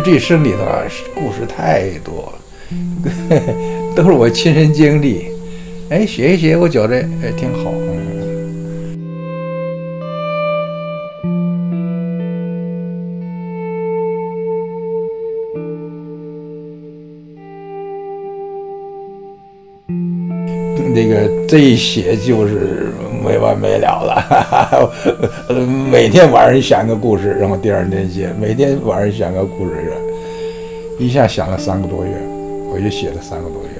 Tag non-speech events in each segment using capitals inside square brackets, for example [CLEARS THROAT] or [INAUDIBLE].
这生里头啊，故事太多了，都是我亲身经历。哎，写一写，我觉得哎挺好。那个这一写就是没完没了了，[LAUGHS] 每天晚上想个故事，然后第二天写，每天晚上想个故事，一下想了三个多月，我就写了三个多月。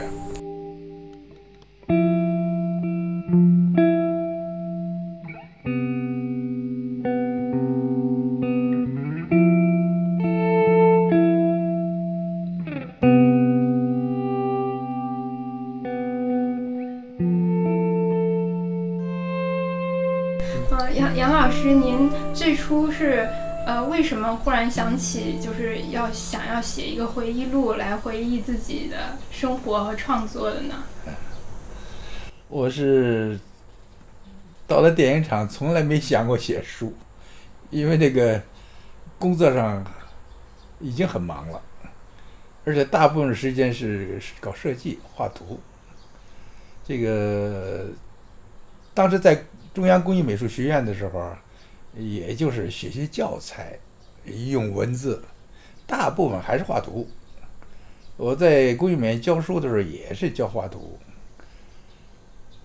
忽然想起就是要想要写一个回忆录来回忆自己的生活和创作的呢？我是到了电影厂，从来没想过写书，因为这个工作上已经很忙了，而且大部分时间是搞设计、画图。这个当时在。中央工艺美术学院的时候，也就是写些教材，用文字，大部分还是画图。我在工艺美院教书的时候也是教画图，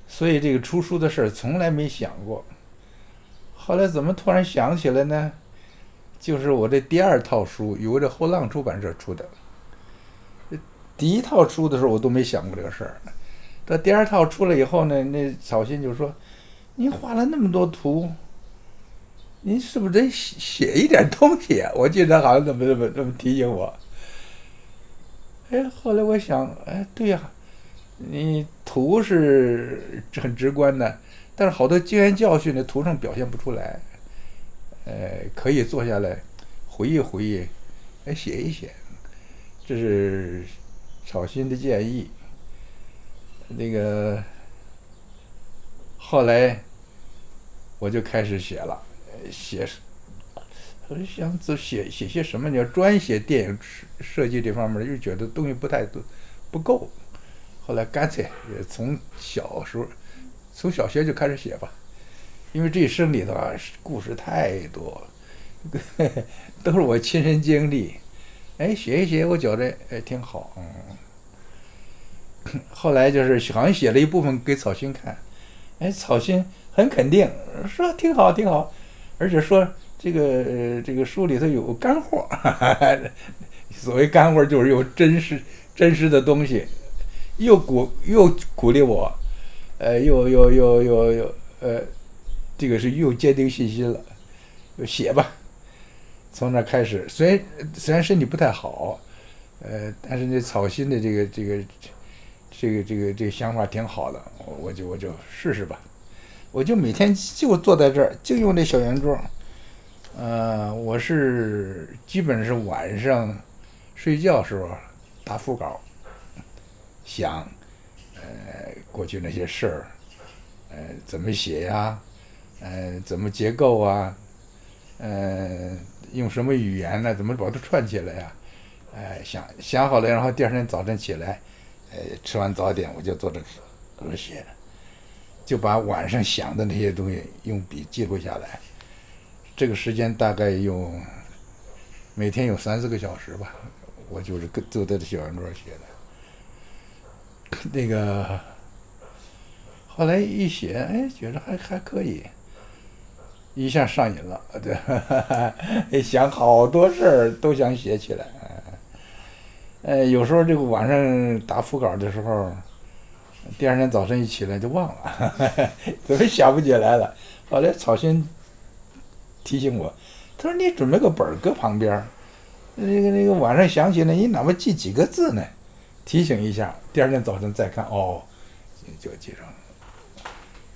所以这个出书的事儿从来没想过。后来怎么突然想起来呢？就是我这第二套书由这后浪出版社出的，第一套出的时候我都没想过这个事儿。到第二套出来以后呢，那草心就说。您画了那么多图，您是不是得写写一点东西啊？我记得好像怎么怎么这么提醒我。哎，后来我想，哎，对呀，你图是很直观的，但是好多经验教训的图上表现不出来。呃，可以坐下来回忆回忆，哎，写一写。这是草心的建议。那个。后来我就开始写了，写，[LAUGHS] 我就想这写写些什么？你要专写电影设计这方面，又觉得东西不太多，不够。后来干脆也从小时候，从小学就开始写吧，因为这一生里头啊，故事太多，[LAUGHS] 都是我亲身经历。哎，写一写，我觉得哎挺好。嗯，后来就是好像写了一部分给草心看。哎，草心很肯定，说挺好，挺好，而且说这个这个书里头有干货。[LAUGHS] 哈哈所谓干货，就是有真实真实的东西，又鼓又鼓励我，呃，又又又又又呃，这个是又坚定信心了，写吧。从那开始，虽然虽然身体不太好，呃，但是那草心的这个这个。这个这个这个想法挺好的，我就我就试试吧。我就每天就坐在这儿，就用这小圆桌。呃，我是基本是晚上睡觉时候打腹稿，想呃过去那些事儿，呃怎么写呀，呃怎么结构啊，呃用什么语言呢？怎么把它串起来呀？哎想想好了，然后第二天早晨起来。呃，吃完早点我就坐这搁这写，就把晚上想的那些东西用笔记录下来。这个时间大概用每天有三四个小时吧，我就是跟坐在这小圆桌写的。那个后来一写，哎，觉得还还可以，一下上瘾了，对，[LAUGHS] 想好多事儿都想写起来。呃，有时候这个晚上打腹稿的时候，第二天早晨一起来就忘了，[LAUGHS] 怎么想不起来了？后来草心提醒我，他说：“你准备个本儿搁旁边儿，那个那个晚上想起来，你哪怕记几个字呢？提醒一下，第二天早晨再看，哦，就记上了。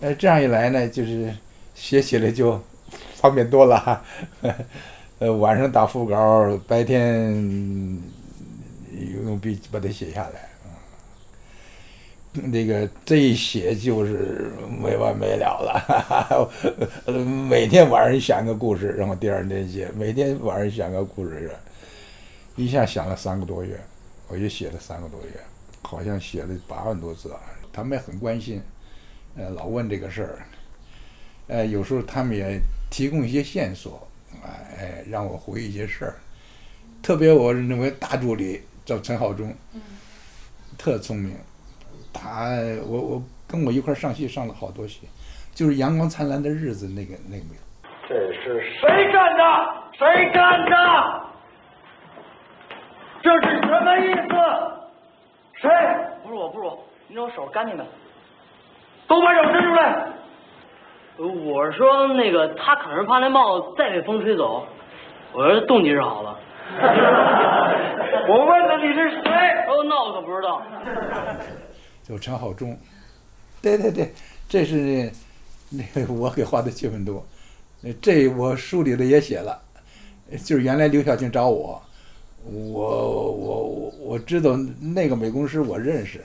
呃，这样一来呢，就是写起来就方便多了。[LAUGHS] 呃，晚上打副稿，白天。”用笔把它写下来，那个这一写就是没完没了了，每天晚上想个故事，然后第二天写，每天晚上想个故事，一下想了三个多月，我就写了三个多月，好像写了八万多字啊。他们也很关心，呃，老问这个事儿，呃，有时候他们也提供一些线索，哎，让我回忆一些事儿。特别我认为大助理叫陈浩中，特聪明，他我我跟我一块上戏上了好多戏，就是《阳光灿烂的日子》那个那个没有。这是谁干的？谁干的？这是什么意思？谁？不是我，不是我，你看我手干净的。都把手伸出来！呃我是说那个他可能是怕那帽子再被风吹走，我说动机是好了。[LAUGHS] 我问的你是谁？哦，那我可不知道。就陈浩中，[LAUGHS] 对对对，这是那那我给画的气氛图，这我书里头也写了，就是原来刘晓庆找我，我我我我知道那个美工师我认识，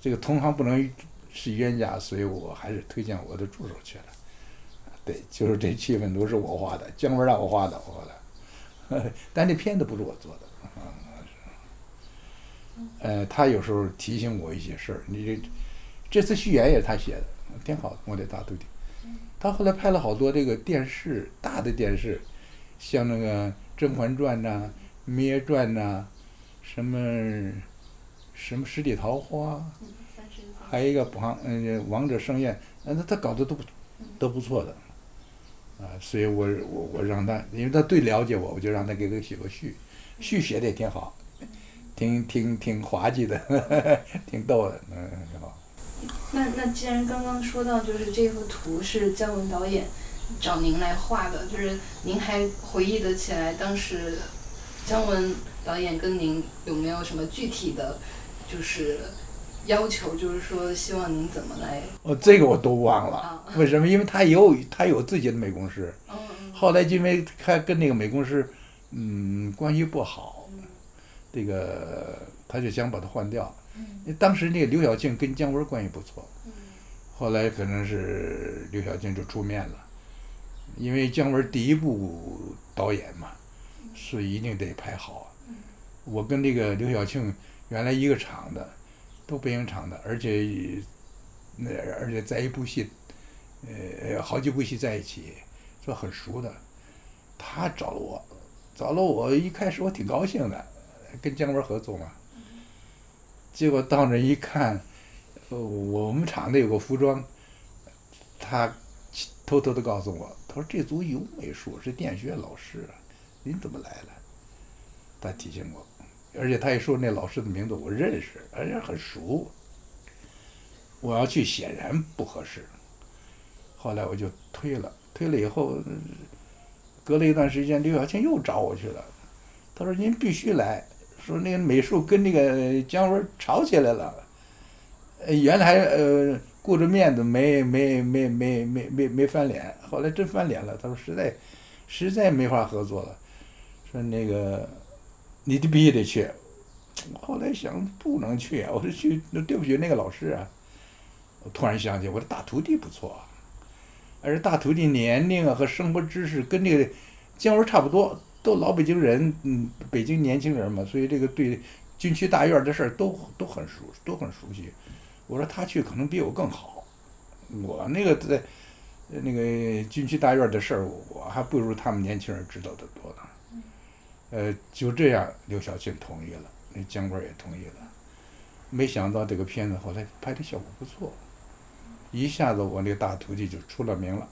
这个同行不能是冤家，所以我还是推荐我的助手去了。对，就是这气氛图是我画的，姜文让我画的，我画的，[LAUGHS] 但这片子不是我做的。呃，他有时候提醒我一些事儿。你这这次序言也是他写的，挺好的，我得大徒弟。他后来拍了好多这个电视大的电视，像那个《甄嬛传》呐，《芈月传》呐，什么什么《十里桃花》，还有一个王嗯《王者盛宴》，呃，他他搞的都不都不错的。啊，所以我我我让他，因为他最了解我，我就让他给他写个序，序写的也挺好。挺挺挺滑稽的，[LAUGHS] 挺逗的，嗯，挺好。那那既然刚刚说到，就是这幅图是姜文导演找您来画的，就是您还回忆得起来当时姜文导演跟您有没有什么具体的，就是要求，就是说希望您怎么来？哦，这个我都忘了啊，为什么？因为他有他有自己的美工师，后来因为他跟那个美工师，嗯，关系不好，这个他就想把他换掉。当时那个刘晓庆跟姜文关系不错，后来可能是刘晓庆就出面了，因为姜文第一部导演嘛，是一定得拍好。我跟这个刘晓庆原来一个厂的，都北影厂的，而且那而且在一部戏，呃，好几部戏在一起，说很熟的。他找了我，找了我，一开始我挺高兴的，跟姜文合作嘛。结果到那一看，呃，我们厂子有个服装，他偷偷的告诉我，他说这组有美术，是电学老师，您怎么来了？他提醒我，而且他一说那老师的名字我认识，而且很熟。我要去显然不合适，后来我就推了，推了以后，隔了一段时间，刘晓庆又找我去了，他说您必须来，说那个美术跟那个姜文吵起来了，呃，原来呃顾着面子没没没没没没没翻脸，后来真翻脸了，他说实在实在没法合作了，说那个你得必须得去，后来想不能去啊，我说去那对不起那个老师啊，我突然想起我的大徒弟不错啊，而大徒弟年龄啊和生活知识跟这个姜文差不多，都老北京人，嗯，北京年轻人嘛，所以这个对军区大院的事儿都都很熟，都很熟悉。我说他去可能比我更好，我那个在那个军区大院的事儿，我还不如他们年轻人知道的多呢。呃，就这样，刘晓庆同意了，那姜文也同意了。没想到这个片子后来拍的效果不错，一下子我那个大徒弟就出了名了。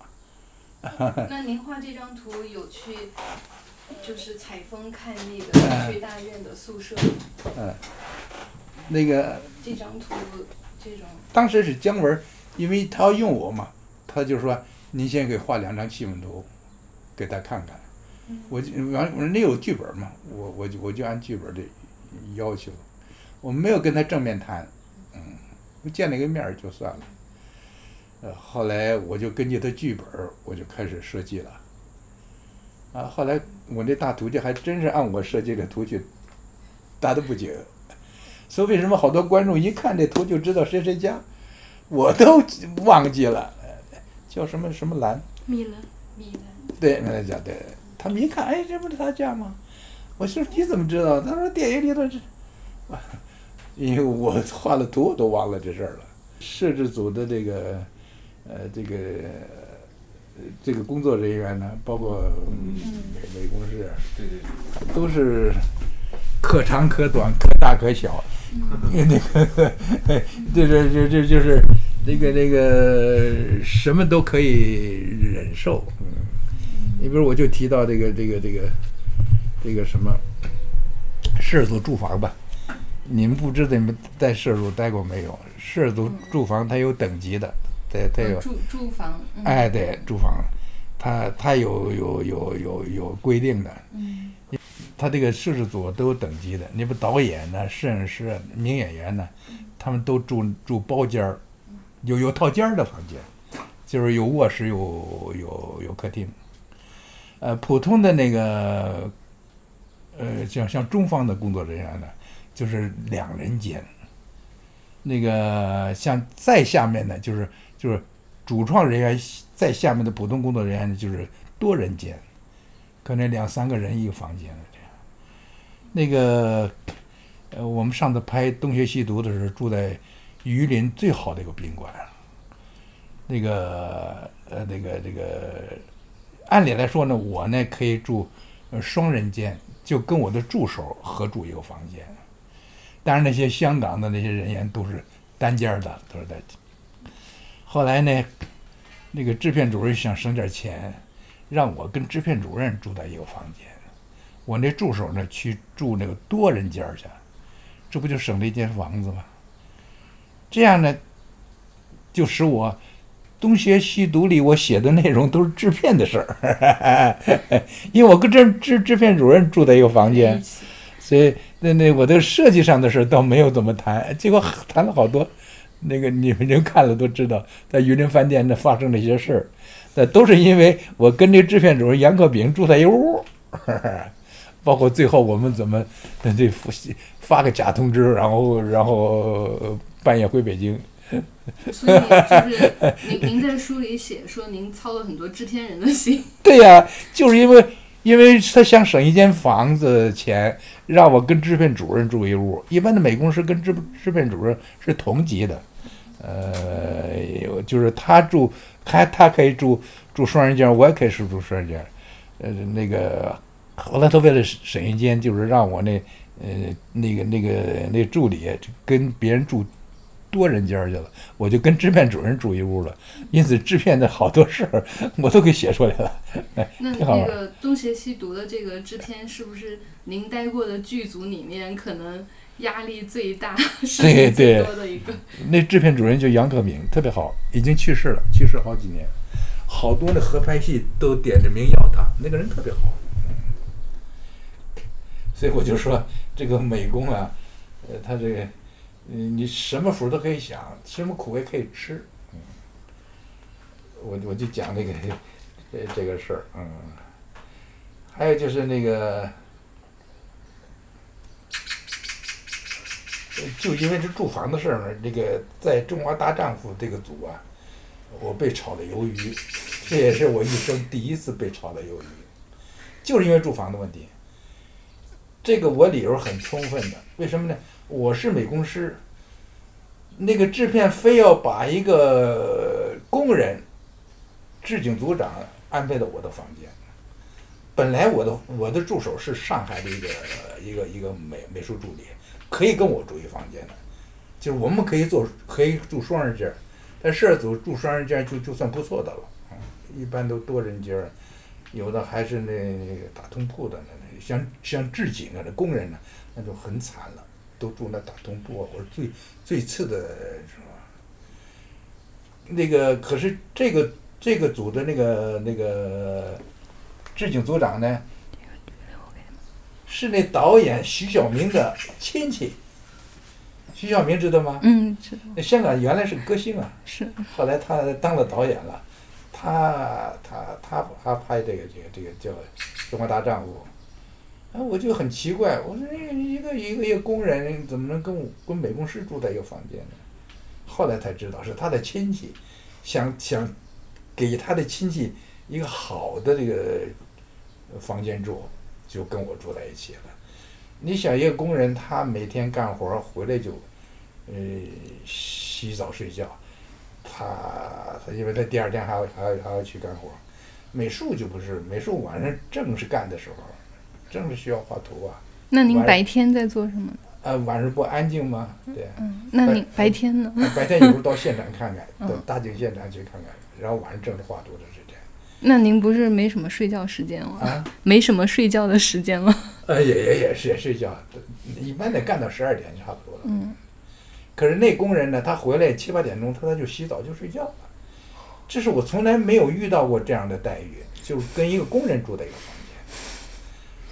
[LAUGHS] 那您画这张图有去，就是采风看那个军区大院的宿舍，嗯，那个这张图这种当时是姜文，因为他要用我嘛，他就说您先给画两张气氛图，给他看看。我就完，我说那有剧本嘛，我我就我就按剧本的要求，我没有跟他正面谈，嗯，我见了个面儿就算了。呃，后来我就根据他剧本儿，我就开始设计了。啊，后来我那大徒弟还真是按我设计的图去搭的不紧，所以为什么好多观众一看这图就知道谁谁家，我都忘记了，呃叫什么什么兰，米兰，米兰，对，米兰家对，他们一看，哎，这不是他家吗？我说你怎么知道？他说电影里头是，因为我画了图，我都忘了这事儿了。摄制组的这个，呃，这个，呃这个工作人员呢，包括美美工室，对对，都是可长可短，可大可小。[LAUGHS] 那个，这这这这就是那个那个什么都可以忍受。嗯，你比如我就提到这个这个这个这个什么摄制组住房吧，你们不知道你们在摄制组待过没有？摄制组住房它有等级的，对，他有。住住房，嗯哎，对，住房，他他有有有有有规定的。嗯他这个摄制组都有等级的，你不导演呢、摄影师啊、名演员呢，他们都住住包间儿，有有套间儿的房间，就是有卧室、有有有客厅。呃，普通的那个，呃，像像中方的工作人员呢，就是两人间。那个像再下面呢，就是就是主创人员在下面的普通工作人员，就是多人间，可能两三个人一个房间这样。那个，呃，我们上次拍《东邪西毒》的时候，住在榆林最好的一个宾馆。那个，呃，那个，这个，按理来说呢，我呢可以住双人间，就跟我的助手合住一个房间。但是，那些香港的那些人员都是单间儿的，都是在。后来呢，那个制片主任想省点钱，让我跟制片主任住在一个房间，我那助手呢去住那个多人间去，这不就省了一间房子吗？这样呢，就使我东邪西毒里我写的内容都是制片的事儿，[LAUGHS] 因为我跟制制制片主任住在一个房间所以那那我的设计上的事儿倒没有怎么谈，结果谈了好多。那个你们人看了都知道，在榆林饭店那发生了一些事儿，那都是因为我跟这制片主任杨克炳住在一屋，[LAUGHS] 包括最后我们怎么呃这发发个假通知，然后然后呃半夜回北京，所以就是您您在书里写说您操了很多制片人的心，对呀、就是因为因为他想省一间房子钱，让我跟制片主任住一屋。一般的美工师跟制制片主任是同级的，呃，就是他住，他他可以住住双人间，我也可以是住双人间。呃，那个后来他为了省一间，就是让我那呃那个那个那助理跟别人住多人间儿去了，我就跟制片主任住一屋了。因此，制片的好多事儿我都给写出来了。[LAUGHS] 哎，那挺好玩。那个《东邪西毒》的这个制片是不是您待过的剧组里面可能压力最大、[LAUGHS] 事情最多的一个？[LAUGHS] 那制片主任就杨克明，特别好，已经去世了，去世好几年，好多的合拍戏都点着名要他，那个人特别好。嗯所以我就说，这个美工啊，呃，他这个，你，你什么福都可以享，什么苦也可以吃。我我就讲这个这这个事儿，嗯，还有就是那个。就因为这住房的事儿呢，这个在中华大丈夫这个组啊，我被炒了鱿鱼，这也是我一生第一次被炒了鱿鱼，就是因为住房的问题。这个我理由很充分的，为什么呢？我是美工师，那个制片非要把一个工人制景组长安排到我的房间。本来我的我的助手是上海的一个一个一个美美术助理，可以跟我住一房间的，就是我们可以做可以住双人间儿，但摄制组住双人间就就算不错的了，一般都多人间，有的还是那那个打通铺的呢，像像制景啊，那工人呢，那就很惨了，都住那大通铺啊或者最最次的是吧？那个可是这个这个组的那个那个制景组长呢，是那导演徐晓明的亲戚。徐晓明知道吗？嗯，知道那香港原来是歌星啊，是后来他当了导演了，他他他他拍这个这个这个叫《中国大丈夫》，啊，我就很奇怪，我说一个一个一个工人怎么能跟我跟美工师住在一个房间呢？后来才知道是他的亲戚，想想给他的亲戚一个好的这个房间住，就跟我住在一起了。你想一个工人，他每天干活回来就，呃，洗澡睡觉，他他因为他第二天还要还要还要去干活。美术就不是，美术晚上正是干的时候，正是需要画图啊。那您白天在做什么呢？啊，晚上不安静吗？对。嗯，那您白天呢？白天有时候到现场看看，[LAUGHS] 嗯到大景现场去看看，然后晚上正是画图的时间。那您不是没什么睡觉时间了？啊，没什么睡觉的时间了。[LAUGHS] 呃，也也也是也睡觉，一般得干到十二点差不多了。嗯，可是那工人呢，他回来七八点钟，他他就洗澡就睡觉了。这是我从来没有遇到过这样的待遇，就是跟一个工人住在一个房间。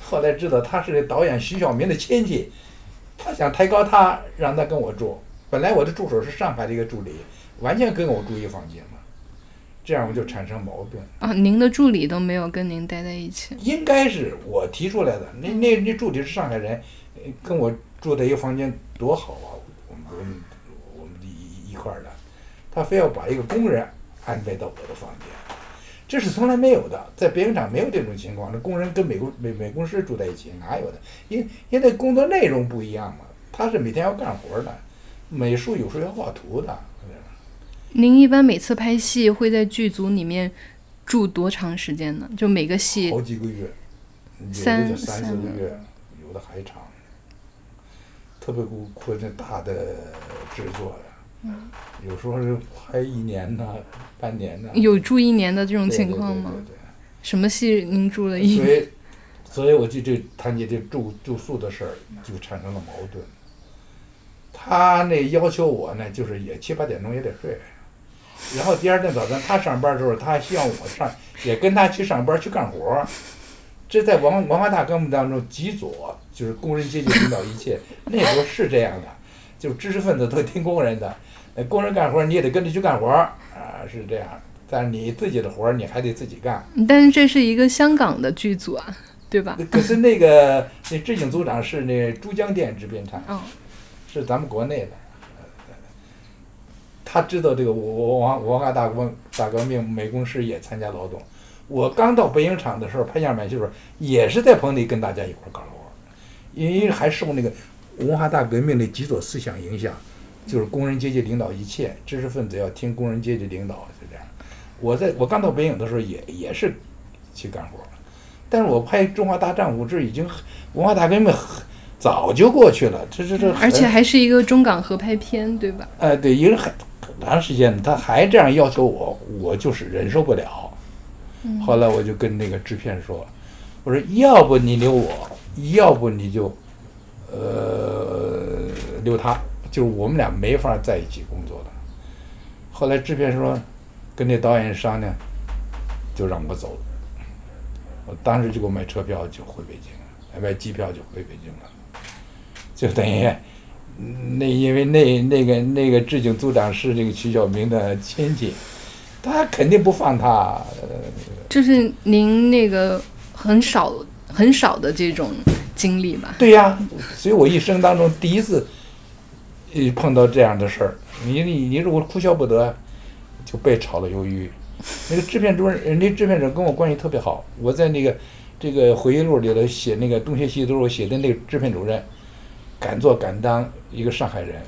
后来知道他是导演徐晓明的亲戚，他想抬高他，让他跟我住。本来我的助手是上海的一个助理，完全跟我住一房间嘛，这样我就产生矛盾。啊，您的助理都没有跟您待在一起。应该是我提出来的。那那那助理是上海人，呃跟我住在一个房间多好啊！我们我们我们一一块儿的，他非要把一个工人安排到我的房间，这是从来没有的，在别人厂没有这种情况。那工人跟美工美美工师住在一起哪有的？因因为工作内容不一样嘛，他是每天要干活的，美术有时候要画图的。您一般每次拍戏会在剧组里面住多长时间呢？就每个戏好几个月，有的三三四个月，有的还长。特别苦苦那大的制作呀，有时候是拍一年呐、半年呐。有住一年的这种情况吗？对什么戏您住了对一年？所以，所以我就这谈起这住住宿的事儿，就产生了矛盾。他那要求我呢，就是也七八点钟也得睡，然后第二天早晨他上班的时候，他还希望我上，也跟他去上班去干活儿。这在文文化大革命当中，极左就是工人阶级领导一切，那时候是这样的，就知识分子都听工人的，呃，工人干活你也得跟着去干活儿啊，是这样。但是你自己的活儿你还得自己干。但是这是一个香港的剧组啊，对吧？可是那个那执行组长是那珠江电制片厂，哦，是咱们国内的。呃他知道这个文文文化大革命大革命，美工师也参加劳动。我刚到北影厂的时候，拍样板戏的时候，也是在棚里跟大家一块儿干活，因为还受那个文化大革命的几所思想影响，就是工人阶级领导一切，知识分子要听工人阶级领导，就这样。我在我刚到北影的时候也也是去干活，但是我拍《中华大战五》这已经文化大革命很早就过去了，这这这，而且还是一个中港合拍片，对吧？哎，对，一个很很长时间，他还这样要求我，我就是忍受不了。后来我就跟那个制片说，我说要不你留我，要不你就，呃，留他，就是我们俩没法在一起工作了。后来制片说，跟那导演商量，就让我走了。我当时就给我买车票就回北京了，买机票就回北京了，就等于。嗯那因为那那个那个制景组长是这个徐晓明的亲戚，他肯定不放他。呃这是您那个很少很少的这种经历吧？对呀、所以我一生当中第一次，呃，碰到这样的事儿。你你你如果哭笑不得，就被炒了鱿鱼。那个制片主任，人家制片人跟我关系特别好。我在那个这个回忆录里头写那个东邪西毒，我写的那个制片主任，敢做敢当，一个上海人，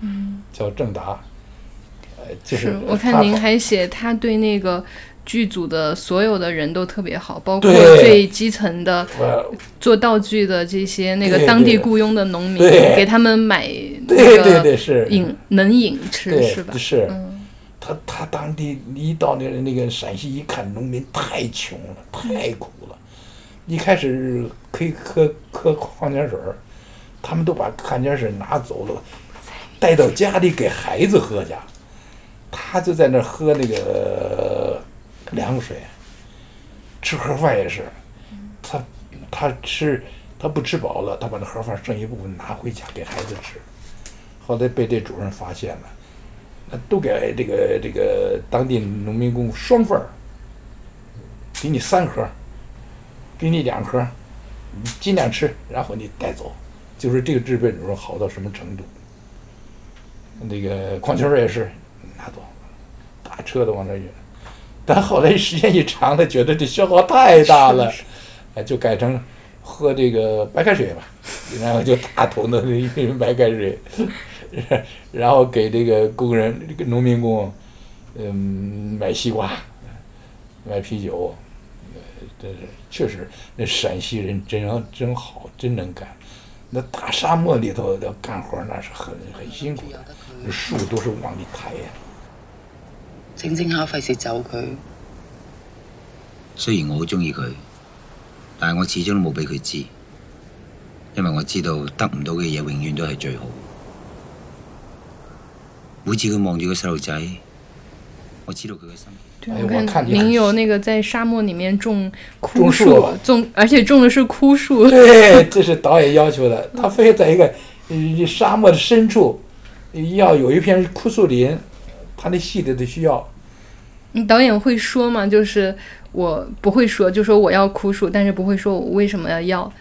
嗯，叫郑达，呃，就是我看您还写他对那个剧组的所有的人都特别好，包括最基层的做道具的这些那个当地雇佣的农民，给他们买那对对对是饮能饮吃对是吧？是嗯，他他当地一到那那个陕西一看，农民太穷了，太苦了。一开始可以喝喝矿泉水儿，他们都把矿泉水拿走了，带到家里给孩子喝去。他就在那喝那个凉水，吃盒饭也是，他他吃他不吃饱了，他把那盒饭剩一部分拿回家给孩子吃。后来被这主任发现了。那都给这个这个当地农民工双份儿，给你三盒，给你两盒，你尽量吃，然后你带走。就是这个制片主任好到什么程度？那个矿泉水也是拿走，大车都往那运。但后来时间一长他，觉得这消耗太大了，哎，就改成喝这个白开水吧，然后就大桶的一瓶白开水，然后给这个工人、这个农民工，嗯，买西瓜，买啤酒，呃，这是确实，那陕西人真真好，真能干。那大沙漠里头要干活，那是很很辛苦的，那树都是往里抬呀。整整下费事走佢。虽然我好中意佢，但係我始终都冇俾佢知，因為我知道得唔到嘅嘢永遠都係最好。每次佢望住个细路仔，我知道佢嘅心。对，哎我我看你您有那个在沙漠里面种枯种树树，种而且种的是枯树。对，[LAUGHS] 这是导演要求的，他非在一个呃沙漠的深处，要有一片枯树林，他那戏里的需要。嗯导演会说吗？就是我不会说，就说我要枯树，但是不会说我为什么要要，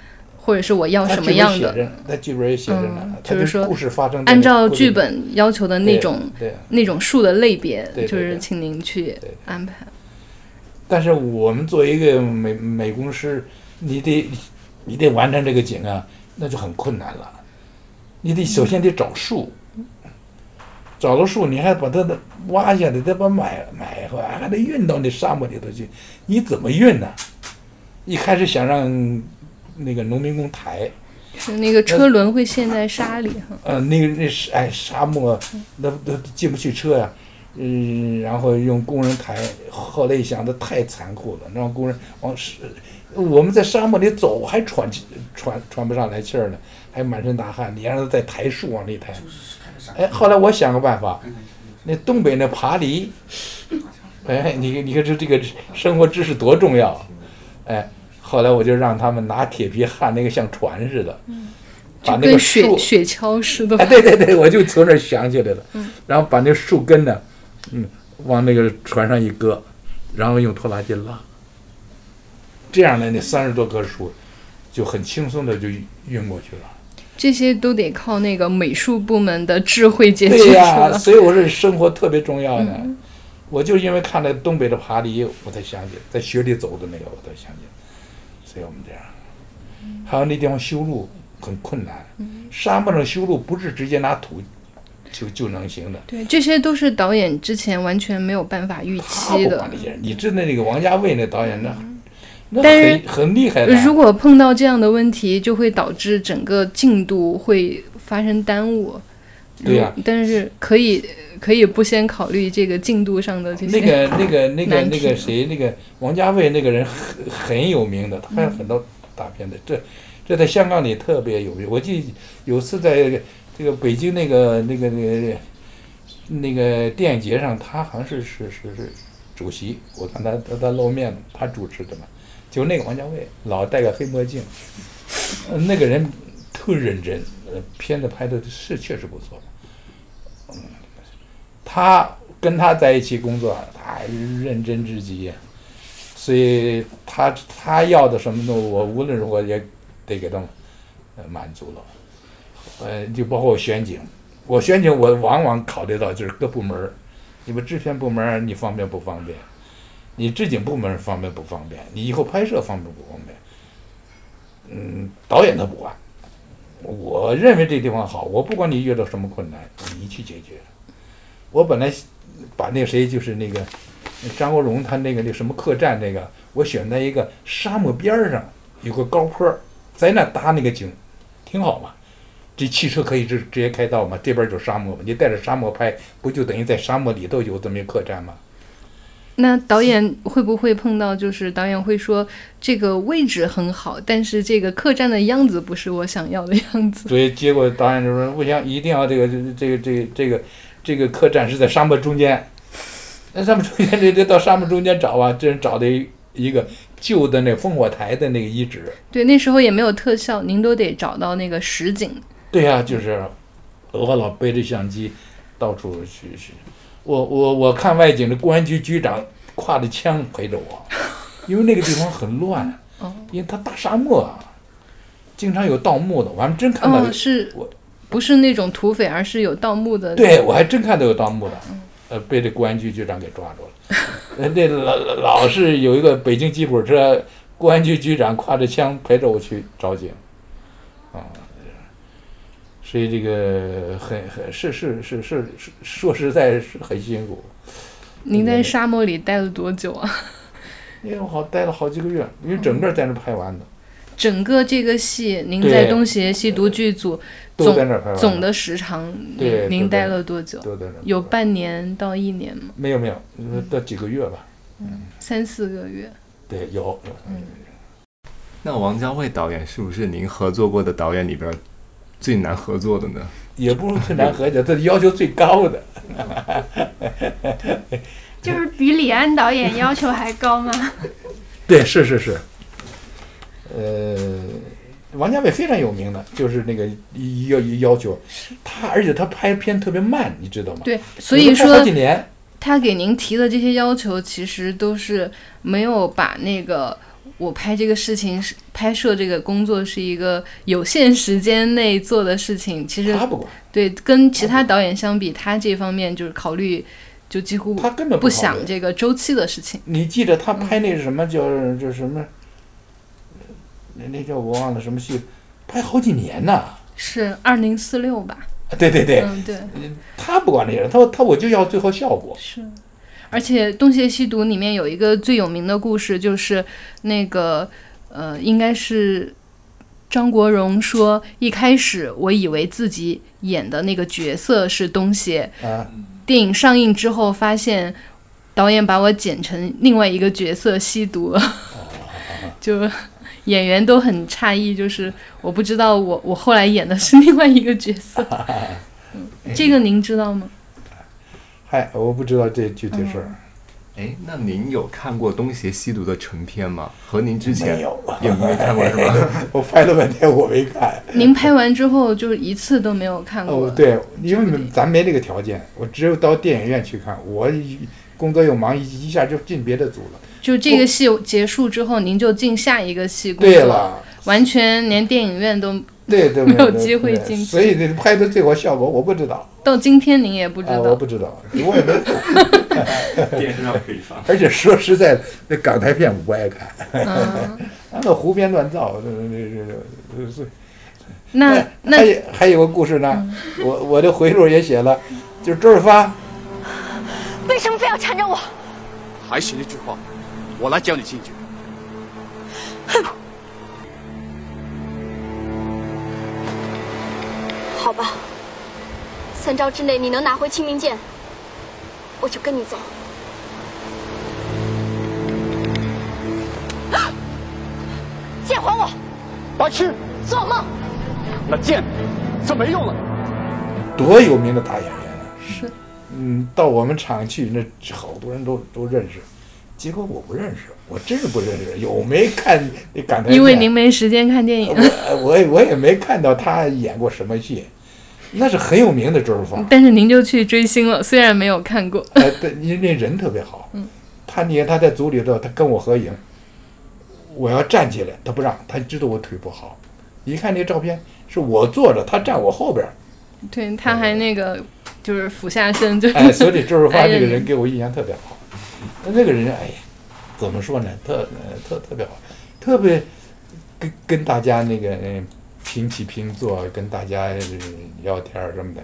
或者是我要什么样的。写着呢，他剧本也写着呢就是说故事发生按照剧本要求的那种。那种树的类别，就是请您去安排。但是我们作为一个美美工师，你得你得完成这个景啊，那就很困难了。你得首先得找树，找了树，你还把它的挖下来，再把买买回来，还得运到那沙漠里头去，你怎么运呢？一开始想让那个农民工抬，是那个车轮会陷在沙里哈。呃，那个那是哎沙漠，那那进不去车呀、嗯，然后用工人抬，后来一想，这太残酷了，让工人往是，我们在沙漠里走还喘气喘喘不上来气儿呢，还满身大汗，你让他再抬树往里抬，哎，后来我想个办法，那东北那爬犁，哎，你你看这这个生活知识多重要，哎，后来我就让他们拿铁皮焊那个像船似的，把那个雪。雪橇似的哎，。对对对，我就从那儿想起来了。然后把那树根呢，嗯，往那个船上一搁，然后用拖拉机拉。这样呢，那三十多棵树就很轻松的就运过去了。这些都得靠那个美术部门的智慧解决对呀、来。所以我说生活特别重要呢。我就因为看了东北的爬犁，我才想起在雪里走的那个，我才想起。所以我们这样，还有那地方修路很困难，沙漠上修路不是直接拿土就就能行的。对，这些都是导演之前完全没有办法预期的。那些人，你知道那个王家卫那导演那那但是很很厉害的。如果碰到这样的问题，就会导致整个进度会发生耽误。对呀如但是可以可以不先考虑这个进度上的这些。[LAUGHS] 那个那个那个那个谁那个王家卫那个人很很有名的，他拍了很多大片的，这这在香港里特别有名。我记得有次在这个北京那个那个那个那个电影节上，他好像是是是是主席，我看他他他露面了，他主持的嘛，就那个王家卫老戴个黑墨镜，呃那个人特认真，片子拍的是确实不错。嗯他跟他在一起工作，他认真至极，所以他他要的什么东西，我无论如何也得给他满足了。呃，就包括选景，我选景我往往考虑到就是各部门，你们制片部门你方便不方便？你置景部门方便不方便？你以后拍摄方便不方便？嗯，导演他不管，我认为这地方好，我不管你遇到什么困难，你去解决。我本来把那谁就是那个张国荣他那个那什么客栈那个，我选在一个沙漠边上有个高坡，在那搭那个景，挺好嘛。这汽车可以直直接开道嘛，这边就是沙漠嘛，你带着沙漠拍，不就等于在沙漠里头有这么一客栈吗？那导演会不会碰到，就是导演会说这个位置很好，但是这个客栈的样子不是我想要的样子。所以结果导演就说不行，一定要这个这个这个这个这个这个客栈是在沙漠中间，那沙漠中间这这到沙漠中间找啊，这人找的一一个旧的那烽火台的那个遗址。对，那时候也没有特效，您都得找到那个实景。对呀、就是我老背着相机到处去去。我我我看外景的公安局局长挎着枪陪着我，因为那个地方很乱，哦因为它大沙漠啊，经常有盗墓的。我还真看到有，哦，是我不是那种土匪，而是有盗墓的。对我还真看到有盗墓的，呃，被这公安局局长给抓住了。呃，这老老是有一个北京吉普车公安局局长挎着枪陪着我去找景，啊，所以这个很很是是是是是说实在是很辛苦。您在沙漠里待了多久啊？因为我好待了好几个月，因为整个在那拍完的，整个这个戏，您在东邪西毒剧组都在那拍完总总的时长，对您您待了多久？有半年到一年吗？没有没有，呃到几个月吧。嗯三四个月。对，有有。那王家卫导演是不是您合作过的导演里边最难合作的呢？也不如最难合作，这要求最高的。[LAUGHS] 就是比李安导演要求还高吗？对，是是是。呃，王家卫非常有名的，就是那个要要求他，而且他拍片特别慢，你知道吗？对，所以说几年。他给您提的这些要求，其实都是没有把那个我拍这个事情是拍摄这个工作是一个有限时间内做的事情。其实他不管，对跟其他导演相比，他这方面就是考虑就几乎他根本不想这个周期的事情。你记得他拍那是什么叫叫什么？那那叫我忘了什么戏，拍好几年呢。是二零四六吧？对对对，嗯，对，他不管那些，他他我就要最后效果。是。而且《东邪西毒》里面有一个最有名的故事，就是那个呃，应该是张国荣说，一开始我以为自己演的那个角色是东邪，啊，电影上映之后发现导演把我剪成另外一个角色吸毒。了，[LAUGHS] 就演员都很诧异，就是我不知道我我后来演的是另外一个角色，嗯 [LAUGHS] 这个您知道吗？嗨，我不知道这具体事儿。哎，那您有看过《东邪西毒》的成片吗？和您之前没有也没看过是吧？[LAUGHS] 我拍了半天我没看。您拍完之后就是一次都没有看过，哦，对，因为咱没这个条件，我只有到电影院去看。我工作又忙，一一下就进别的组了。就这个戏结束之后，您就进下一个戏工作，对了，完全连电影院都对对，没有对机会进去所以这拍的最后效果我不知道，到今天您也不知啊，道。我不知道，我也没看。[LAUGHS] 电视上可以放。而且说实在的，那港台片我不爱看，嗯，[LAUGHS] 那胡编乱造，这这这这是。那还那有还有个故事呢，我我的回路也写了，就是周润发，为什么非要缠着我？还是那句话，我来教你进去。好吧，三招之内你能拿回清明剑，我就跟你走。剑还我！白痴，做梦！那剑就没用了。多有名的大演员啊！是嗯，到我们厂去，那好多人都都认识，结果我不认识，我真是不认识，有没看那港台？因为您没时间看电影，我我也我也没看到他演过什么戏，那是很有名的周润发。但是您就去追星了，虽然没有看过。哎，对，您那人特别好。嗯。他你看他在组里头，他跟我合影，我要站起来，他不让，他知道我腿不好。一看那照片，是我坐着，他站我后边儿。对，他还那个就是俯下身，就哎，所以周润发这个人给我印象特别好。那那个人，哎呀，怎么说呢？特呃特特别好，特别跟跟大家那个呃平起平坐，跟大家呃聊天儿什么的。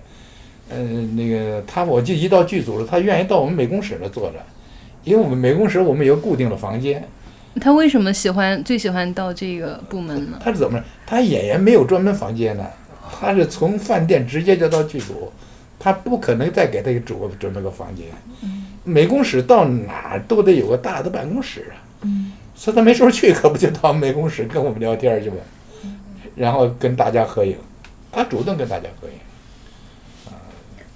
嗯、那个他，我就一到剧组了，他愿意到我们美工室来坐着，因为我们美工室我们有固定的房间。他为什么喜欢最喜欢到这个部门呢？他是怎么着？他演员没有专门房间的，他是从饭店直接就到剧组，他不可能再给他准备准备个房间。美工室到哪儿都得有个大的办公室啊，所以他没时候去，可不就到美工室跟我们聊天去吧，然后跟大家合影，他主动跟大家合影，啊，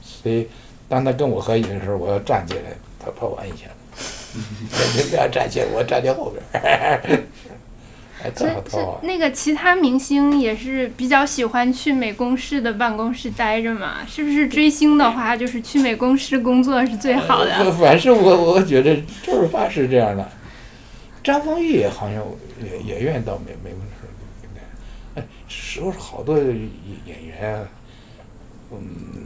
所以当他跟我合影的时候，我要站起来，他把我按一下，你 [LAUGHS] 不要站起来，我站在后边儿，[LAUGHS] 哎，特好特是好。那个其他明星也是比较喜欢去美工室的办公室待着嘛？是不是追星的话，就是去美工室工作是最好的？反反正我我觉得周润发是这样的，张丰毅好像也也愿意到美美工室。哎，说是好多演演员，嗯，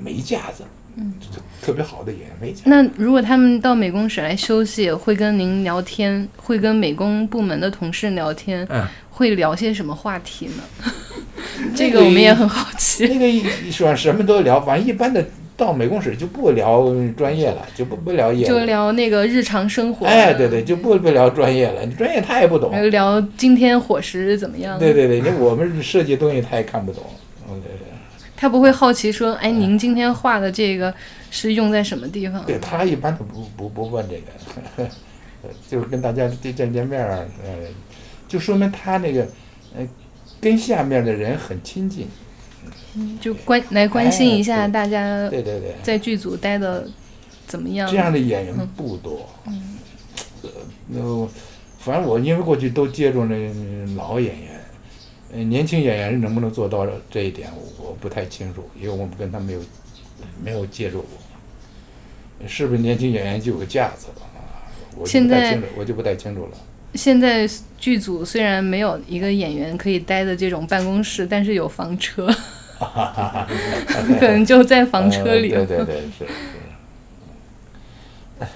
没架子，嗯，特别好的演员没架子。那如果他们到美工室来休息，会跟您聊天，会跟美工部门的同事聊天，嗯，会聊些什么话题呢？[LAUGHS] 这个我们也很好奇。那个一说什么都聊，反正一般的到美工室就不聊专业了，就不不聊业务，就聊那个日常生活。哎，对对，就不不聊专业了，专业他也不懂。聊今天伙食怎么样？对对对，那我们设计东西他也看不懂。嗯，对对。他不会好奇说，哎，您今天画的这个是用在什么地方？对他一般都不不不问这个，[LAUGHS] 就是跟大家见见面儿，呃，就说明他那个，呃，跟下面的人很亲近。嗯，就关来关心一下大家。对对对。在剧组待的怎么样？这样的演员不多。嗯。呃，那反正我因为过去都接触那老演员。呃年轻演员能不能做到这一点，我不太清楚，因为我们跟他没有没有接触过。是不是年轻演员就有个架子了啊？我就不太清楚，我就不太清楚了。现在剧组虽然没有一个演员可以待的这种办公室，但是有房车，[LAUGHS] 可能就在房车里。对对对，是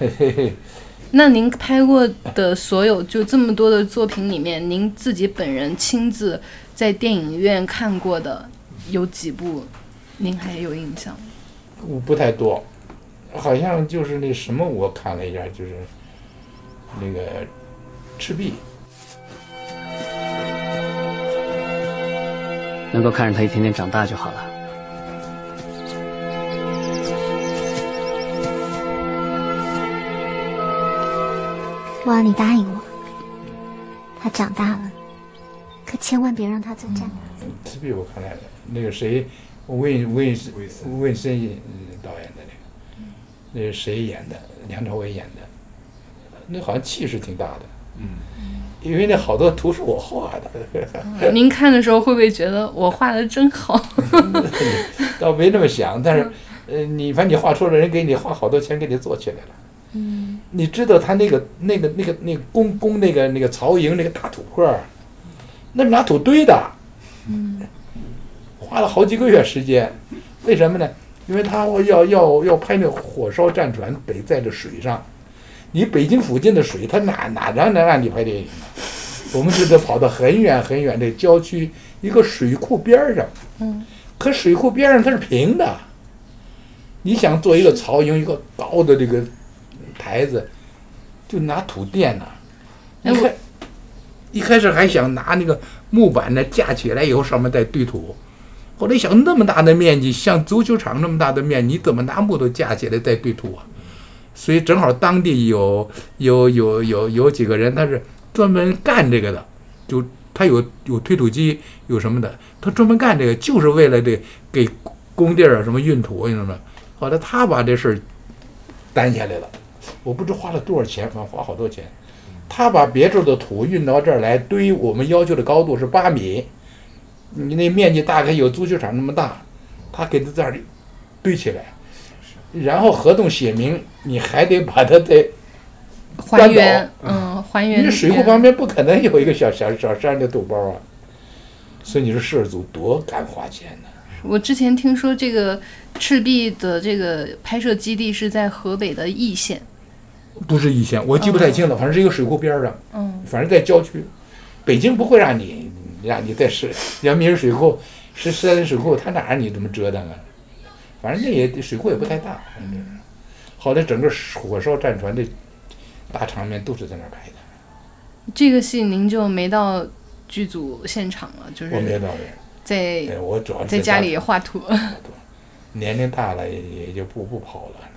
是。[LAUGHS] 那您拍过的所有就这么多的作品里面，您自己本人亲自在电影院看过的有几部，您还有印象？我不太多，好像就是那什么，我看了一下，就是那个《赤壁》，能够看着他一天天长大就好了。我要，你答应我，他长大了，可千万别让他再这样。赤壁我看来的，那个谁，魏魏魏森导演的那个，那是谁演的？梁朝伟演的，那好像气势挺大的。嗯。因为那好多图是我画的。您看的时候会不会觉得我画的真好？[LAUGHS] 倒没那么想，但是，呃，你反正你画出来，人给你花好多钱给你做起来了。嗯，你知道他那个那个那个那个宫宫那个那个曹营那个大土坡那是拿土堆的，嗯，花了好几个月时间，为什么呢？因为他要要要拍那火烧战船，得在这水上，你北京附近的水，它哪哪让能让你拍电影？[LAUGHS] 我们就得跑到很远很远的郊区一个水库边上，嗯，可水库边上它是平的，你想做一个曹营一个高的这个。台子就拿土垫呐，一开一开始还想拿那个木板呢架起来以后上面再堆土，后来想那么大的面积，像足球场那么大的面，你怎么拿木头架起来再堆土啊？所以正好当地有有有有有几个人，他是专门干这个的，就他有有推土机有什么的，他专门干这个，就是为了这给工地儿什么运土什么。后来他把这事儿担下来了。我不知花了多少钱，反正花好多钱。他把别处的土运到这儿来堆，我们要求的高度是八米，你那面积大概有足球场那么大，他给他这儿堆起来，然后合同写明你还得把它再还原，嗯，还原。你水库旁边不可能有一个小小小山的土包啊，所以你说摄制组多敢花钱呢？我之前听说这个赤壁的这个拍摄基地是在河北的易县。不是易县，我记不太清了，反正是一个水库边上，嗯，反正在郊区。北京不会让你让你在市 [LAUGHS] 阳明水库是山林水库，他哪让你这么折腾啊？反正那也水库也不太大。嗯，好在整个火烧战船的大场面都是在那儿拍的。这个戏您就没到剧组现场了，就是我没到。在我主要在家里画图。年龄大了也也就不不跑了。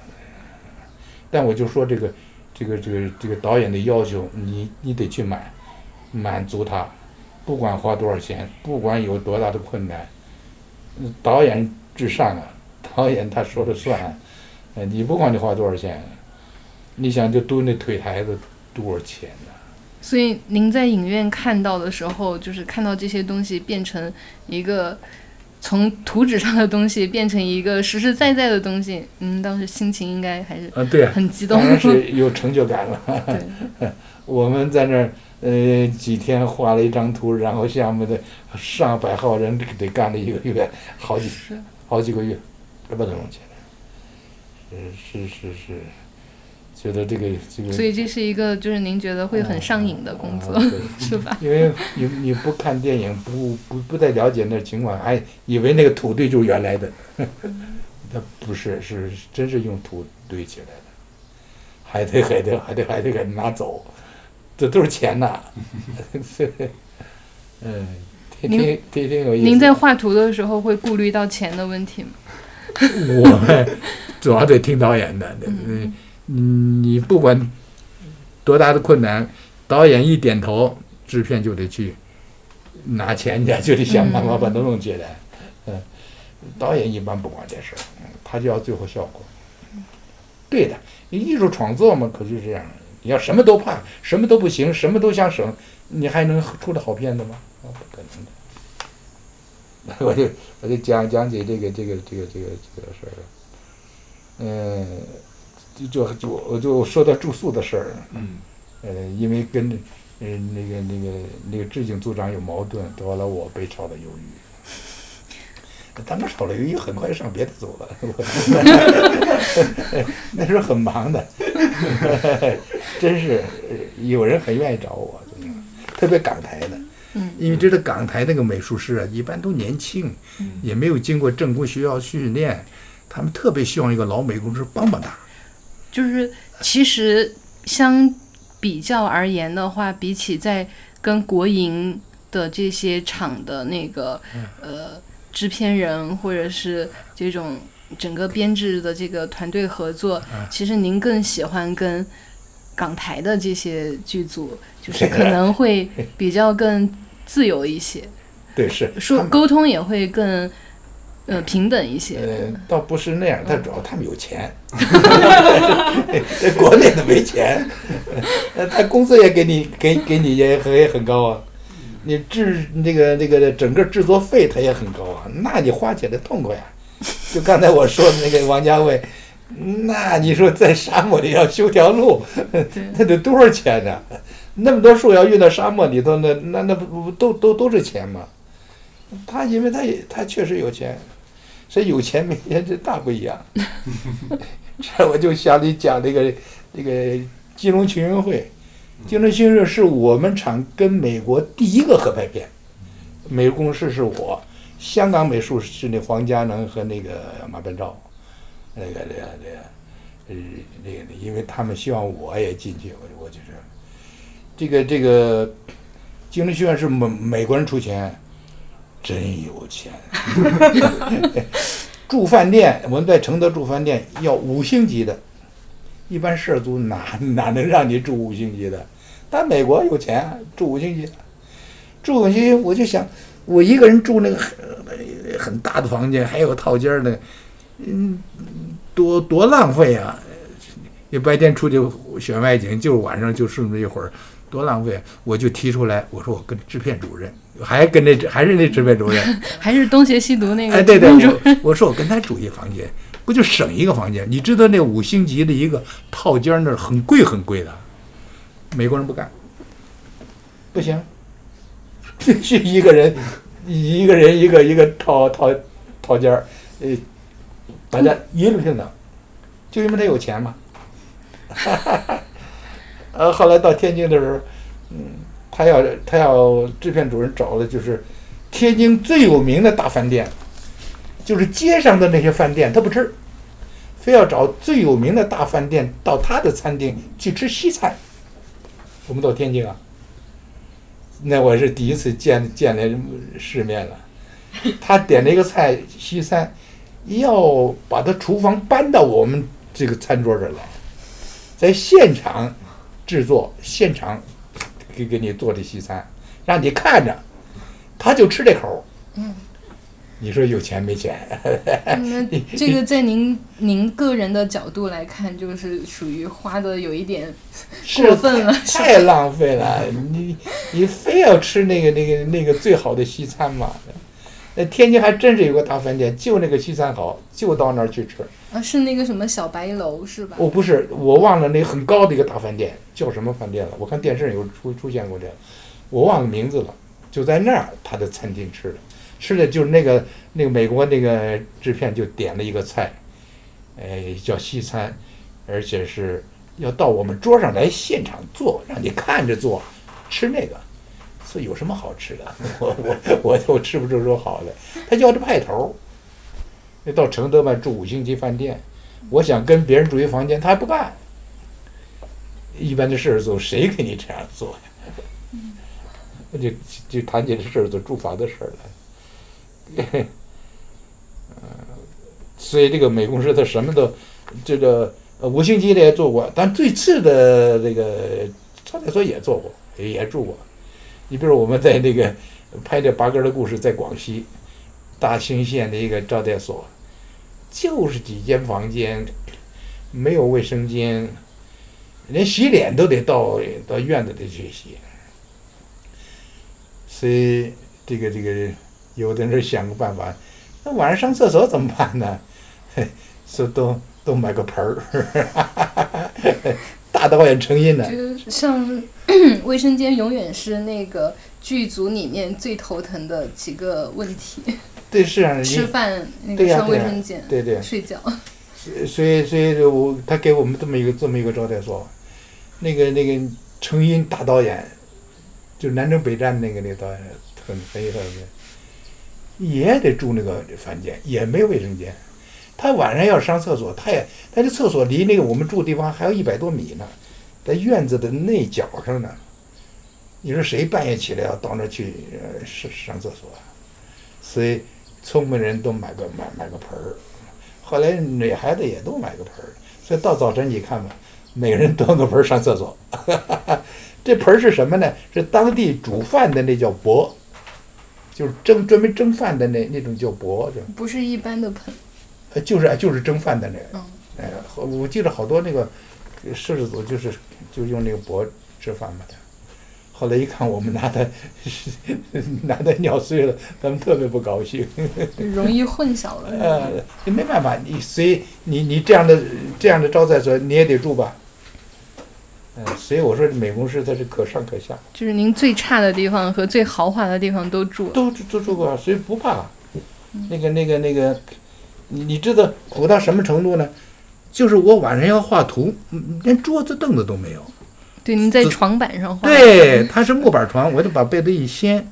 但我就说这个，这个这个这个导演的要求，你你得去满满足他，不管花多少钱，不管有多大的困难，导演至上啊，导演他说了算，呃，你不管你花多少钱，你想就蹲那腿台子多少钱呢？所以您在影院看到的时候，就是看到这些东西变成一个。从图纸上的东西变成一个实实在在的东西，您，当时心情应该还是嗯，对，很激动，当然是有成就感了。对，[LAUGHS] 我们在那儿呃几天画了一张图，然后下面的上百号人得干了一个月，好几好几个月，不能弄起来。是是是，觉得这个这个。所以这是一个就是您觉得会很上瘾的工作，是吧？因为你你不看电影，不不不太了解那情况，还以为那个土堆就是原来的，它不是，是真是用土堆起来的，还得还得还得还得给拿走，这都是钱呐。嗯，挺您挺挺挺有意思。您在画图的时候会顾虑到钱的问题吗？我们主要得听导演的，嗯，你不管多大的困难，导演一点头，制片就得去拿钱去，就得想办法把它弄起来。嗯，导演一般不管这事他就要最后效果。对的，你艺术创作嘛，可就是这样。你要什么都怕，什么都不行，什么都想省，你还能出的好片子吗？啊，不可能的。[LAUGHS] 我就我就讲讲解这个这个这个这个这个事儿，嗯，就就就我就说到住宿的事儿，嗯，呃，因为跟呃那个那个那个致敬组长有矛盾，得了我被炒了鱿鱼。他们炒了鱿鱼，很快上别的组了。[LAUGHS] 那时候很忙的，[LAUGHS] 真是有人很愿意找我，特别港台的。嗯，因为这个港台那个美术师啊，一般都年轻，也没有经过正规学校训练，他们特别希望一个老美工师帮帮他。就是其实相比较而言的话，比起在跟国营的这些厂的那个呃制片人或者是这种整个编制的这个团队合作，其实您更喜欢跟港台的这些剧组，就是 [LAUGHS] 可能会比较更自由一些，对，是。说沟通也会更呃平等一些。呃，倒不是那样，他主要他们有钱，[LAUGHS] 在国内的没钱，呃，[LAUGHS] 他工资也给你给给你也很也很高啊，你制那个那个整个制作费他也很高啊，那你花起来痛快啊。就刚才我说的那个王家卫，那你说在沙漠里要修条路，[LAUGHS] 那得多少钱呢？那么多树要运到沙漠里头，那那那不不都都都是钱吗？他因为他也他确实有钱，所以有钱没钱这大不一样。这我就想你讲这个这个金融群英会，金融群英会是我们厂跟美国第一个合拍片，美术公司是我，香港美术是那黄佳能和那个马本照，那个那个那个呃那个，因为他们希望我也进去，我我就是这个这个金融学院是美美国人出钱。真有钱，[LAUGHS] 住饭店，我们在承德住饭店要五星级的，一般涉足哪哪能让你住五星级的？但美国有钱，住五星级，住五星级，我就想，我一个人住那个很很大的房间，还有套间呢，嗯，多多浪费啊！你白天出去选外景，就是晚上就剩这一会儿，多浪费！我就提出来，我说我跟制片主任。还跟那还是那制片主任，[LAUGHS] 还是东邪西毒那个哎，对对，我我说我跟他住一房间，不就省一个房间？你知道那五星级的一个套间那很贵很贵的，美国人不干，不行，[LAUGHS] 必须一个人一个人一个一个套套套间儿，呃，大家一路平等，就因为他有钱嘛。呃，后来到天津的时候，嗯。他要他要制片主任找的就是天津最有名的大饭店，就是街上的那些饭店他不吃，非要找最有名的大饭店到他的餐厅去吃西餐。我们到天津啊，那我是第一次见见了世面了。他点了一个菜西餐，要把他厨房搬到我们这个餐桌这来，在现场制作，现场。给给你做的西餐，让你看着，他就吃这口。嗯，你说有钱没钱？那 [LAUGHS] 这个在您您个人的角度来看，就是属于花的有一点过分了，太浪费了。你你非要吃那个那个那个最好的西餐嘛？那天津还真是有个大饭店，就那个西餐好，就到那儿去吃。啊，是那个什么小白楼是吧？哦，不是，我忘了那很高的一个大饭店叫什么饭店了。我看电视上有出出现过这个，我忘了名字了。就在那儿，他的餐厅吃的，吃的就是那个那个美国那个制片就点了一个菜，哎，叫西餐，而且是要到我们桌上来现场做，让你看着做，吃那个。说有什么好吃的？[LAUGHS] 我我我我吃不出说好的。他要这派头。那到承德嘛住五星级饭店，我想跟别人住一房间，他还不干。一般的事儿做，谁给你这样做呀？那就就谈起这事儿，做住房的事儿来。呃，[LAUGHS] 所以这个美公司他什么都，这个五星级的也做过，但最次的这个招待所也做过，也住过。你比如我们在那个拍这八哥的故事，在广西大兴县的一个招待所，就是几间房间，没有卫生间，连洗脸都得到到院子里去洗。所以这个这个，有的人想个办法，那晚上上厕所怎么办呢？嘿 [LAUGHS] 说都都买个盆儿，[LAUGHS] 大导演成荫呢。像 [CLEARS THROAT] 卫生间永远是那个剧组里面最头疼的几个问题。对，是啊，[LAUGHS] 吃饭那个上卫生间，对对，睡觉。所以所以，我他给我们这么一个这么一个招待所，那个那个成因大导演，就南征北战那个那个导演很很有特别，也得住那个房间，也没有卫生间。他晚上要上厕所，他也他这厕所离那个我们住的地方还有一百多米呢，在院子的内角上呢。你说谁半夜起来要到那去呃上上厕所？所以聪明人都买个买买个盆儿。后来女孩子也都买个盆儿，所以到早晨你看吧，每个人端个盆儿上厕所。[LAUGHS] 这盆儿是什么呢？是当地煮饭的那叫钵，就是蒸专门蒸饭的那那种叫钵，不是一般的盆。呃，就是就是蒸饭的那个。嗯。哎，我记得好多那个摄制组就是就用那个钵吃饭嘛的。后来一看我们拿的 [LAUGHS] 拿的尿碎了，他们特别不高兴。容易混淆了。[LAUGHS] 呃，你没办法，你所以你你这样的这样的招待所你也得住吧。嗯，所以我说美公司它是可上可下。就是您最差的地方和最豪华的地方都住。都都住过，所以不怕。那个那个那个，你你知道苦到什么程度呢？就是我晚上要画图，连桌子凳子都没有。对，您在床板上画。对，它是木板床，我就把被子一掀，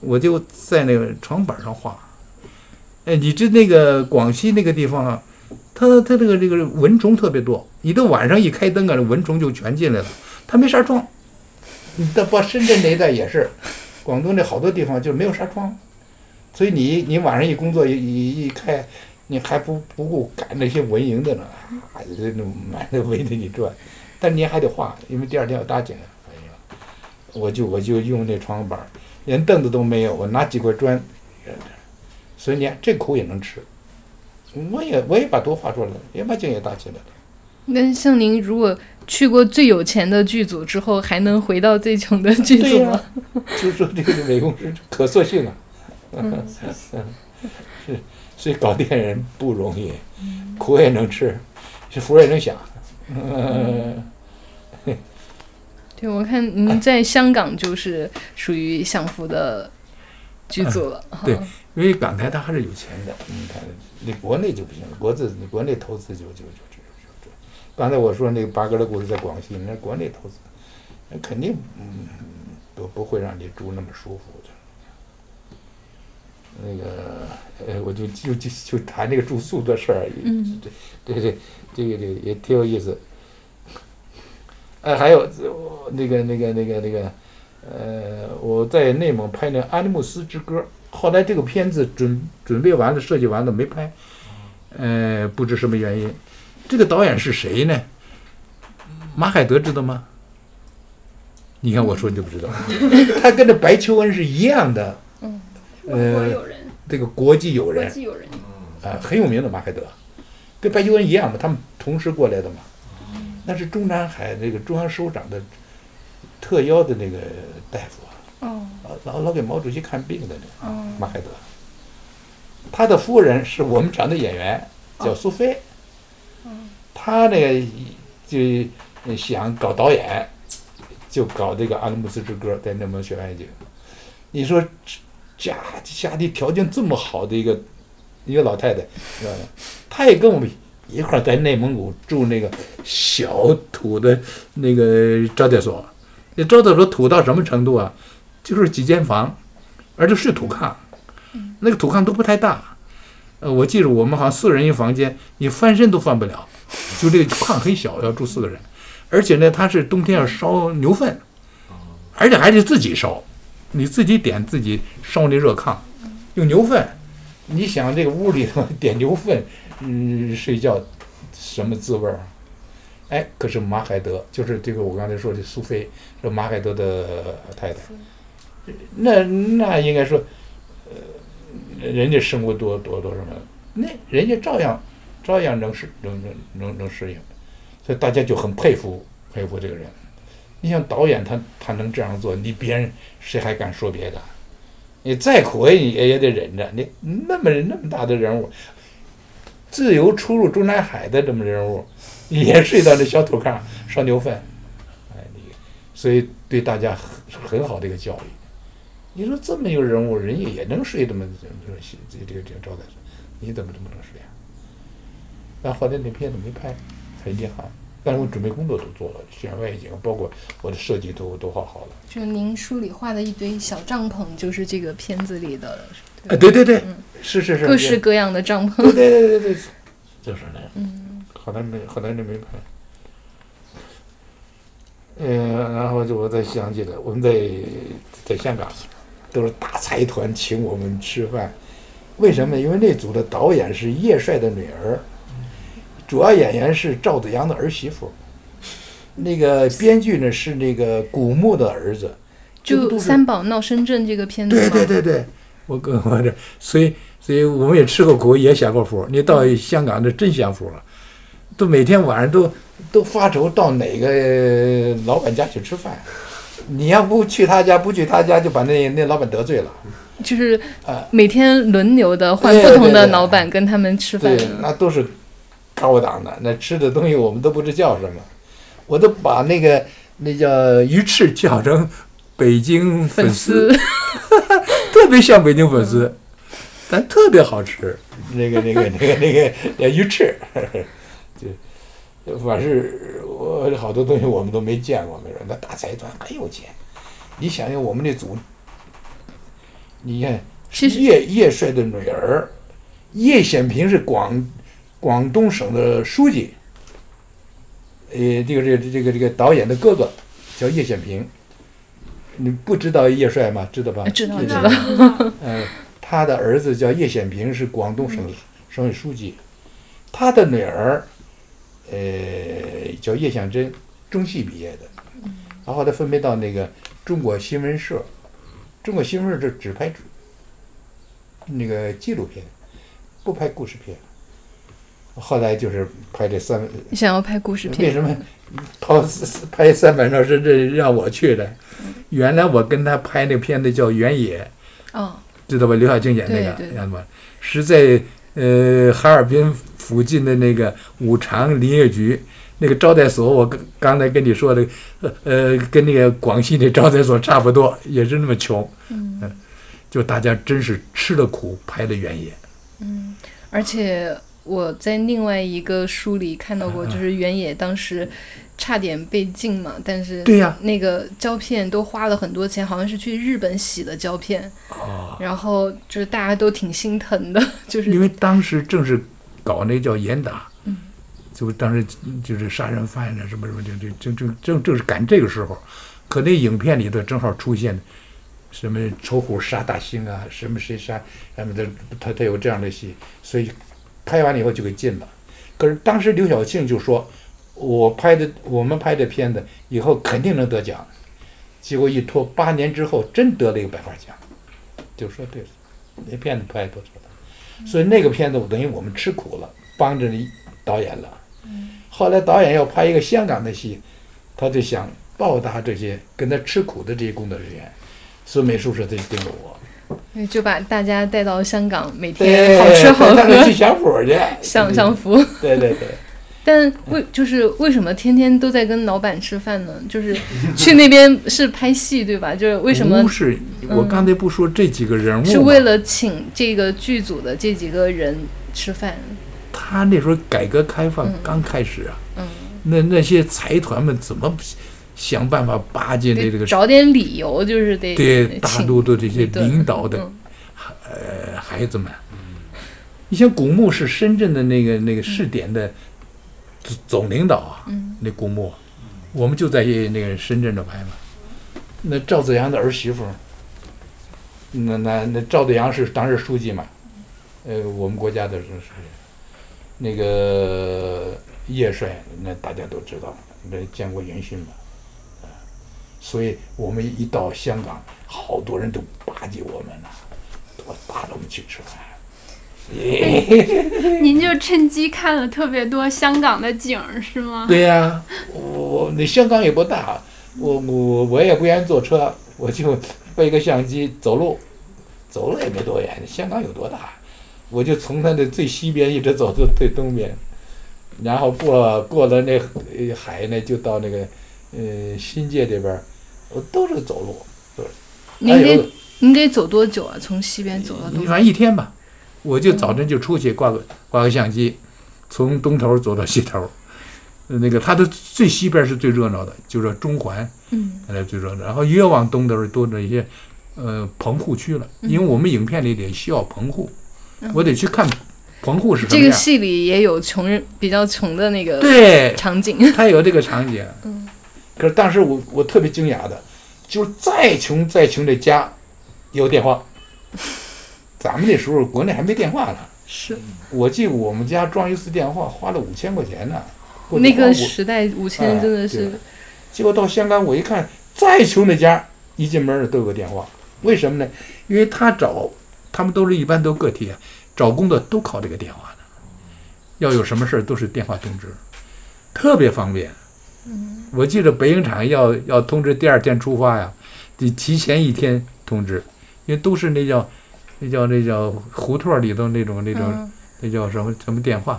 我就在那个床板上画。哎，你知那个广西那个地方啊，它它这个这个蚊虫特别多，你到晚上一开灯啊，蚊虫就全进来了。它没纱窗，你到包深圳那一带也是，[LAUGHS] 广东那好多地方就没有纱窗，所以你你晚上一工作一一一开，你还不不顾赶那些文营的呢，啊，这种满的围着你转。但你还得画，因为第二天要搭景。哎呀，我就我就用那床板，连凳子都没有，我拿几块砖，所以你看这苦也能吃。我也我也把图画出来了，也把景也搭起来了。那像您如果去过最有钱的剧组之后，还能回到最穷的剧组吗？就说这个美工是可塑性啊。是，[LAUGHS] 所以搞电影人不容易，苦也能吃，福也能享。嗯，对，我看您在香港就是属于享福的剧组了。对，因为港台它还是有钱的，你看，那国内就不行了，国资你国内投资就就就就就就。刚才我说那个八哥的故事在广西，那国内投资，那肯定嗯不不会让你住那么舒服的。那个呃，我就就就就谈这个住宿的事儿。嗯，对对对。这个这个也挺有意思，哎，还有那个那个那个那个，呃，我在内蒙拍那《安慕斯之歌》，后来这个片子准准备完了，设计完了没拍，呃，不知什么原因。这个导演是谁呢？马海德知道吗？你看我说你就不知道，[LAUGHS] 他跟这白求恩是一样的，嗯，呃，这个国际友人，国际友人，啊，很有名的马海德。跟白求恩一样嘛，他们同时过来的嘛。那是中南海那个中央首长的特邀的那个大夫啊，老老给毛主席看病的那个马海德。他的夫人是我们厂的演员，叫苏菲。他那个就想搞导演，就搞这个《阿拉姆斯之歌》在内蒙学外景。你说家家里条件这么好的一个。一个老太太，知道吧，她也跟我们一块儿在内蒙古住那个小土的那个招待所，那招待所土到什么程度啊？就是几间房，而且是土炕，那个土炕都不太大。呃，我记得我们好像四人一房间，你翻身都翻不了，就这个炕很小，要住四个人，而且呢，他是冬天要烧牛粪，而且还得自己烧，你自己点自己烧那热炕，用牛粪。你想这个屋里头 [LAUGHS] 点牛粪，嗯，睡觉什么滋味儿？哎，可是马海德就是这个我刚才说的苏菲，是马海德的太太。那那应该说，呃，人家生活多多多什么？那人家照样照样能适能能能能适应，所以大家就很佩服佩服这个人。你像导演他他能这样做，你别人谁还敢说别的？你再苦也也也得忍着。你那么那么大的人物，自由出入中南海的这么人物，也睡到那小土炕烧牛粪，哎，你所以对大家很很好的一个教育。你说这么一个人物，人家也能睡这么这这这个这个招待所，你怎么这么能睡啊？但后来那片子没拍，很遗憾。但是我准备工作都做了，选外景，包括我的设计都都画好了。就您书里画的一堆小帐篷，就是这个片子里的。啊，对对对，是是是，各式各样的帐篷。对对对对对，就是那样。嗯。后来没，后来那没拍。嗯，然后就我再想起来，我们在在香港，都是大财团请我们吃饭，为什么？因为那组的导演是叶帅的女儿。主要演员是赵子阳的儿媳妇，那个编剧呢是那个古墓的儿子，就三宝闹深圳这个片子。对对对对，我跟我这，所以所以我们也吃过苦，也享过福。你到香港这真享福了，都每天晚上都都发愁到哪个老板家去吃饭，你要不去他家，不去他家，就把那那老板得罪了。就是每天轮流的换不同的老板跟他们吃饭，对，那都是。高档的那吃的东西我们都不知叫什么，我都把那个那叫鱼翅叫成北京粉丝，[LAUGHS] 特别像北京粉丝，但特别好吃。那个那个那个那个鱼翅，[LAUGHS] 就反正我好多东西我们都没见过，没说那大财团很有钱。你想想我们那组，你看叶叶帅的女儿叶显平是广。广东省的书记，呃，这个这个这个这个导演的哥哥叫叶显平，你不知道叶帅吗？知道吧？知道知道。嗯，[LAUGHS] 他的儿子叫叶显平，是广东省省委书记。他的女儿，呃，叫叶向真，中戏毕业的，然后他分配到那个中国新闻社，中国新闻社只只拍那个纪录片，不拍故事片。后来就是拍这三，你想要拍故事片？为什么拍拍三百闹深圳让我去的？原来我跟他拍那片子叫《原野》，哦，知道吧？刘晓庆演那个，知道吧？是在呃哈尔滨附近的那个五常林业局那个招待所。我刚刚才跟你说的，呃，跟那个广西那招待所差不多，也是那么穷。嗯，就大家真是吃了苦拍的《原野》。嗯，而且。我在另外一个书里看到过，就是原野当时差点被禁嘛，但是对呀，那个胶片都花了很多钱，好像是去日本洗的胶片，然后就是大家都挺心疼的，[LAUGHS] 就是因为当时正是搞那叫严打，嗯，就当时就是杀人犯啊什么什么，这这正正正正是赶这个时候，可那影片里头正好出现什么丑虎杀大兴啊，什么谁杀什么的，他他有这样的戏，所以。拍完了以后就给禁了，可是当时刘晓庆就说：“我拍的我们拍的片子以后肯定能得奖。”结果一拖八年之后真得了一个百花奖，就说对了，那片子拍不错的。所以那个片子我等于我们吃苦了，帮着导演了。后来导演要拍一个香港的戏，他就想报答这些跟他吃苦的这些工作人员，所以美术社他就盯着我。就把大家带到香港，每天好吃好喝，去享福去，享享福。对对对。但为就是为什么天天都在跟老板吃饭呢？就是去那边是拍戏对吧？就是为什么？不是，我刚才不说这几个人物，是为了请这个剧组的这几个人吃饭。他那时候改革开放刚开始啊，嗯，那那些财团们怎么想办法巴结那这个找点理由，就是得对大请陆的这些领导的嗯呃孩子们。你像古墓是深圳的那个那个试点的总总领导啊，嗯那古墓，我们就在那个深圳这拍嘛。那赵子阳的儿媳妇儿，那那那赵子阳是当时书记嘛，呃，我们国家的是是那个叶帅，那大家都知道，那见过元勋嘛，啊，所以我们一到香港，好多人都巴结我们呐、都打着我们去吃饭。您就趁机看了特别多香港的景儿是吗？对呀、我我那香港也不大，我我我也不愿意坐车，我就背个相机走路，走路也没多远。香港有多大？我就从它的最西边一直走到最东边，然后过过了那呃海呢，就到那个呃新界这边儿，我都是走路，都是。还有您得您得走多久啊？从西边走到东反正一天吧，我就早晨就出去挂个挂个相机，从东头走到西头。呃那个它的最西边是最热闹的，就是中环，嗯，那最热闹。然后越往东都是多着一些呃棚户区了，因为我们影片里得需要棚户，嗯我得去看棚户是什么这个。戏里也有穷人比较穷的那个对场景，它有这个场景。嗯可是当时我我特别惊讶的，就是再穷再穷的家有电话。[LAUGHS] 咱们那时候国内还没电话呢，是我记得我们家装一次电话花了五千块钱呢。那个时代五千真的是哎结果到香港，我一看，再穷的家一进门儿都有个电话，为什么呢？因为他找他们都是一般都个体啊，找工作都靠这个电话的，要有什么事儿都是电话通知，特别方便。嗯我记得北影厂要要通知第二天出发呀，得提前一天通知，因为都是那叫那叫那叫胡同里头那种那种、嗯。那叫什么什么电话，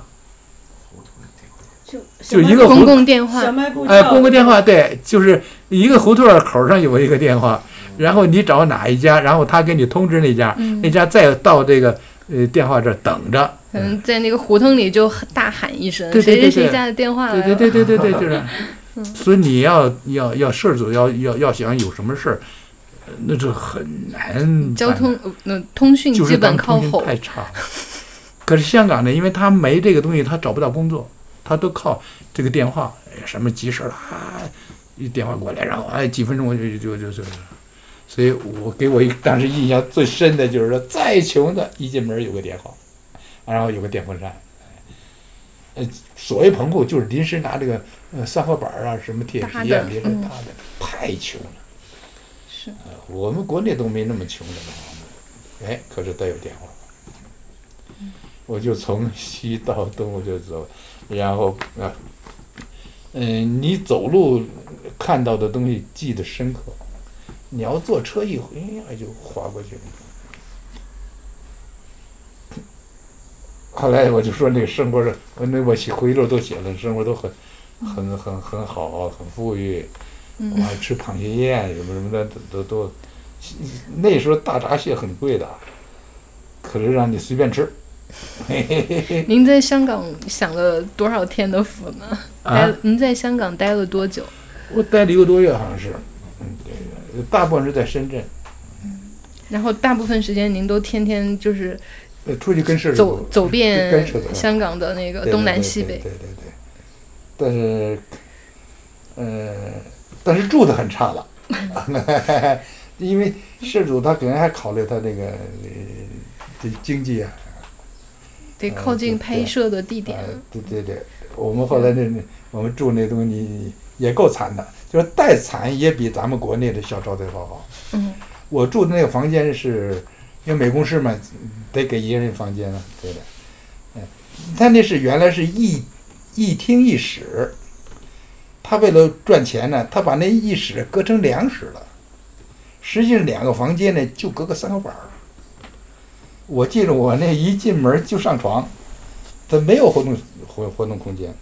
就就一个公共电话。哎，公共电话对，就是一个胡同口上有一个电话，然后你找哪一家，然后他给你通知那家，嗯。那家再到这个呃电话这儿等着。可能在那个胡同里就大喊一声对对对对谁谁谁家的电话来了，对对对对对对，就是。嗯所以你要要要事儿组要要要想有什么事儿，呃那就很难。交通呃那通讯就是基本靠吼，太差了。可是香港呢，因为他没这个东西，他找不到工作，他都靠这个电话，哎什么急事儿了啊，一电话过来，然后哎几分钟我就就就就就，所以我给我一当时印象最深的就是说，再穷的一进门有个电话，然后有个电风扇。呃，所谓棚户就是临时拿这个呃三合板儿啊，什么铁皮啊的，嗯临时搭的，太穷了。是呃我们国内都没那么穷的房子，哎，可是他有电话，我就从西到东我就走，然后啊，嗯、你走路看到的东西记得深刻，你要坐车一回哎就划过去了。[LAUGHS] 后来我就说那个生活那我写回忆录都写了，生活都很很很很好，很富裕。嗯我还吃螃蟹宴什么什么的，都都都。那时候大闸蟹很贵的，可是让你随便吃。[LAUGHS] 您在香港享了多少天的福呢？啊待您在香港待了多久？我待了一个多月，好像是。嗯，对，大部分是在深圳，然后大部分时间您都天天就是呃出去跟社走走跟遍香港的那个对东南对西北。对对对对。但是，呃，但是住的很差了，[LAUGHS] 因为事主他可能还考虑他这个呃这经济啊。得靠近拍摄的地点。对对对，我们后来那那我们住那东西也够惨的，就是再惨也比咱们国内的小招待所好。嗯，我住的那个房间是，因为美工师嘛，得给一个人房间啊，对的。嗯，他那是原来是一一厅一室，他为了赚钱呢，他把那一室隔成两室了，实际上两个房间呢就隔个三个板儿。我记得我那一进门就上床，它没有活动活活动空间。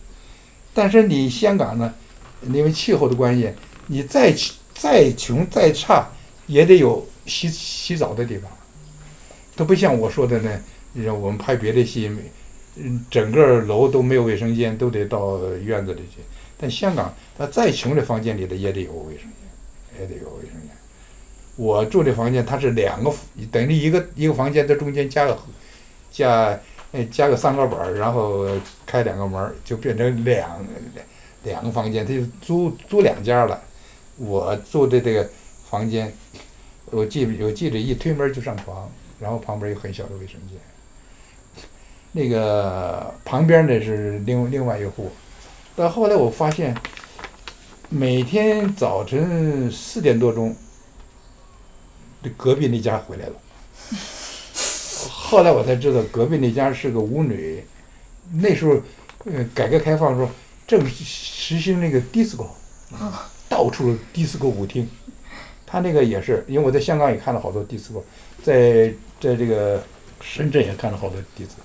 但是你香港呢，因为气候的关系，你再再穷再差，也得有洗洗澡的地方。都不像我说的呢，你像我们拍别的戏，嗯，整个楼都没有卫生间，都得到院子里去。但香港，它再穷的房间里头也得有卫生间，也得有卫生间。我住的房间，它是两个，等于一个一个房间的中间加个加呃加个三个板儿，然后开两个门，就变成两两个房间，它就租租两家了。我住的这个房间，我记我记得一推门就上床，然后旁边有很小的卫生间。那个旁边的是另另外一户，到后来我发现，每天早晨四点多钟，这隔壁那家回来了。后来我才知道，隔壁那家是个舞女，那时候，呃，改革开放的时候正实行那个 disco，到处 disco 舞厅。他那个也是，因为我在香港也看了好多 disco，在在这个深圳也看了好多 disco。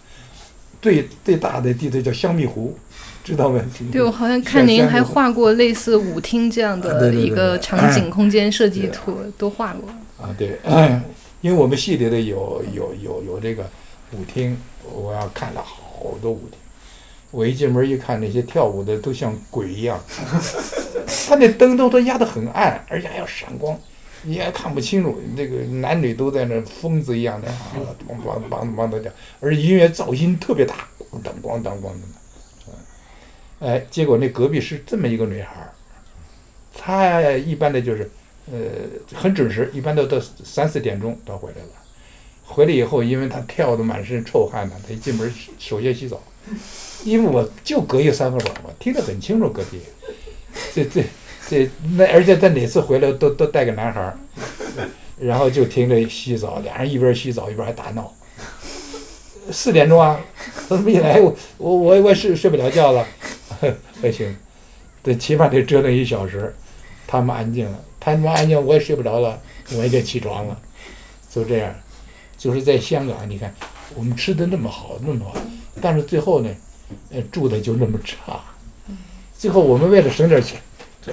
最最大的地子叫香蜜湖，知道吗？对，我好像看您还画过类似舞厅这样的一个场景空间设计图，都画过。啊，对，因为我们系里的有有有有这个舞厅，我要看了好多舞厅。我一进门一看，那些跳舞的都像鬼一样，[LAUGHS] 他那灯都都压得很暗，而且还要闪光，你也看不清楚。那个男女都在那疯子一样的啊，梆梆梆梆的叫，而音乐噪音特别大，咣当咣当咣当的。哎，结果那隔壁是这么一个女孩儿，她一般的就是呃很准时，一般都到三四点钟她回来了。回来以后，因为她跳的满身臭汗呢，她一进门首先洗澡。因为我就隔一三个板嘛，听得很清楚隔壁。这这这那，而且他哪次回来都都带个男孩儿，[LAUGHS] 然后就听着洗澡，俩人一边洗澡一边还打闹。四点钟啊，怎么一来我我我我睡睡不了觉了，[LAUGHS] 还行，这起码得折腾一小时。他们安静了，他们安静我也睡不着了，我也得起床了，就这样。就是在香港，你看我们吃的那么好那么好，但是最后呢？呃，住的就那么差，最后我们为了省点钱，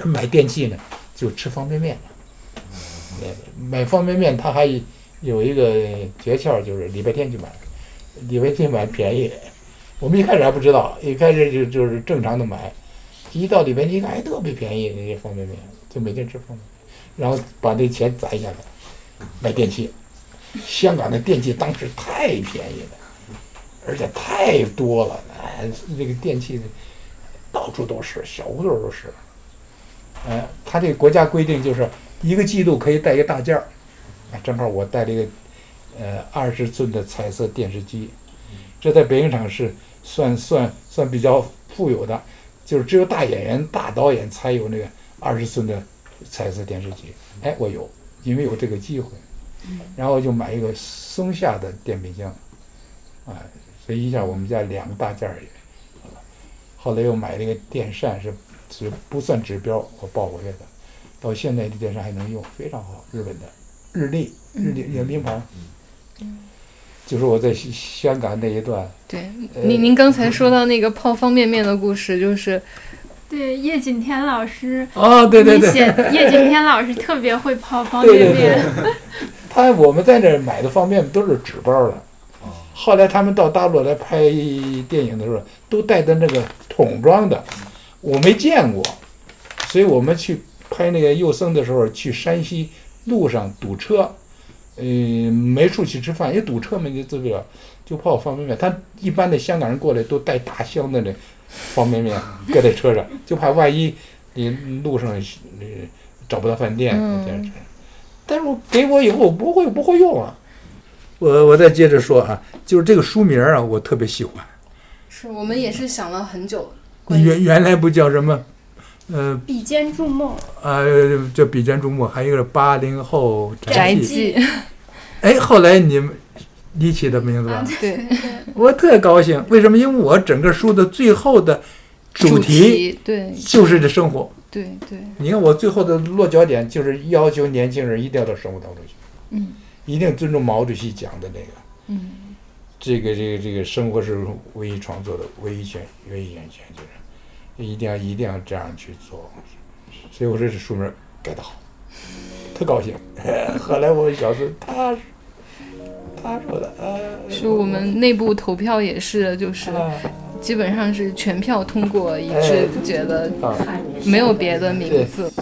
买电器呢，就吃方便面。买方便面，他还有一个诀窍，就是礼拜天去买，礼拜天买便宜。我们一开始还不知道，一开始就就是正常的买，一到礼拜天一看，还特别便宜那些方便面，就每天吃方便面，然后把那钱攒下来买电器。香港的电器当时太便宜了。而且太多了，哎，那个电器到处都是，小胡同都是。哎，他这个国家规定就是一个季度可以带一个大件儿，啊正好我带了一个呃二十寸的彩色电视机，这在北影厂是算算算比较富有的，就是只有大演员、大导演才有那个二十寸的彩色电视机。哎，我有，因为有这个机会，然后就买一个松下的电冰箱，啊，所以一下我们家两个大件儿也，后来又买了一个电扇，是是不算指标，我抱回来的，到现在这电视还能用，非常好，日本的，日历，日立也名牌，嗯。就是我在香港那一段。对，您您刚才说到那个泡方便面的故事，就是，对叶景天老师哦，对对对，叶景天老师特别会泡方便面，[LAUGHS] 他我们在那买的方便面都是纸包的。后来他们到大陆来拍电影的时候，都带的那个桶装的，我没见过，所以我们去拍那个幼僧的时候，去山西路上堵车，嗯，没处去吃饭，也堵车嘛，你自不了，就泡方便面。他一般的香港人过来都带大箱的那方便面 [LAUGHS] 搁在车上，就怕万一你路上呃找不到饭店这样子。但是我给我以后我不会不会用啊。我我再接着说啊，就是这个书名啊，我特别喜欢。是我们也是想了很久。原原来不叫什么，呃，比肩筑梦。呃，叫比肩筑梦，还有一个八零后宅记。[LAUGHS] 哎，后来你们你起的名字吧？对。我特高兴，为什么？因为我整个书的最后的主题，对，就是这生活。对对。你看我最后的落脚点，就是要求年轻人一定要到生活当中去。嗯。一定尊重毛主席讲的那个，嗯，这个这个这个生活是唯一创作的唯一选唯一源泉，就是一定要一定要这样去做，所以我说这书名改得好，特高兴。[LAUGHS] 后来我小子他他说的，呃，是我们内部投票也是，就是基本上是全票通过，一致觉得没有别的名字。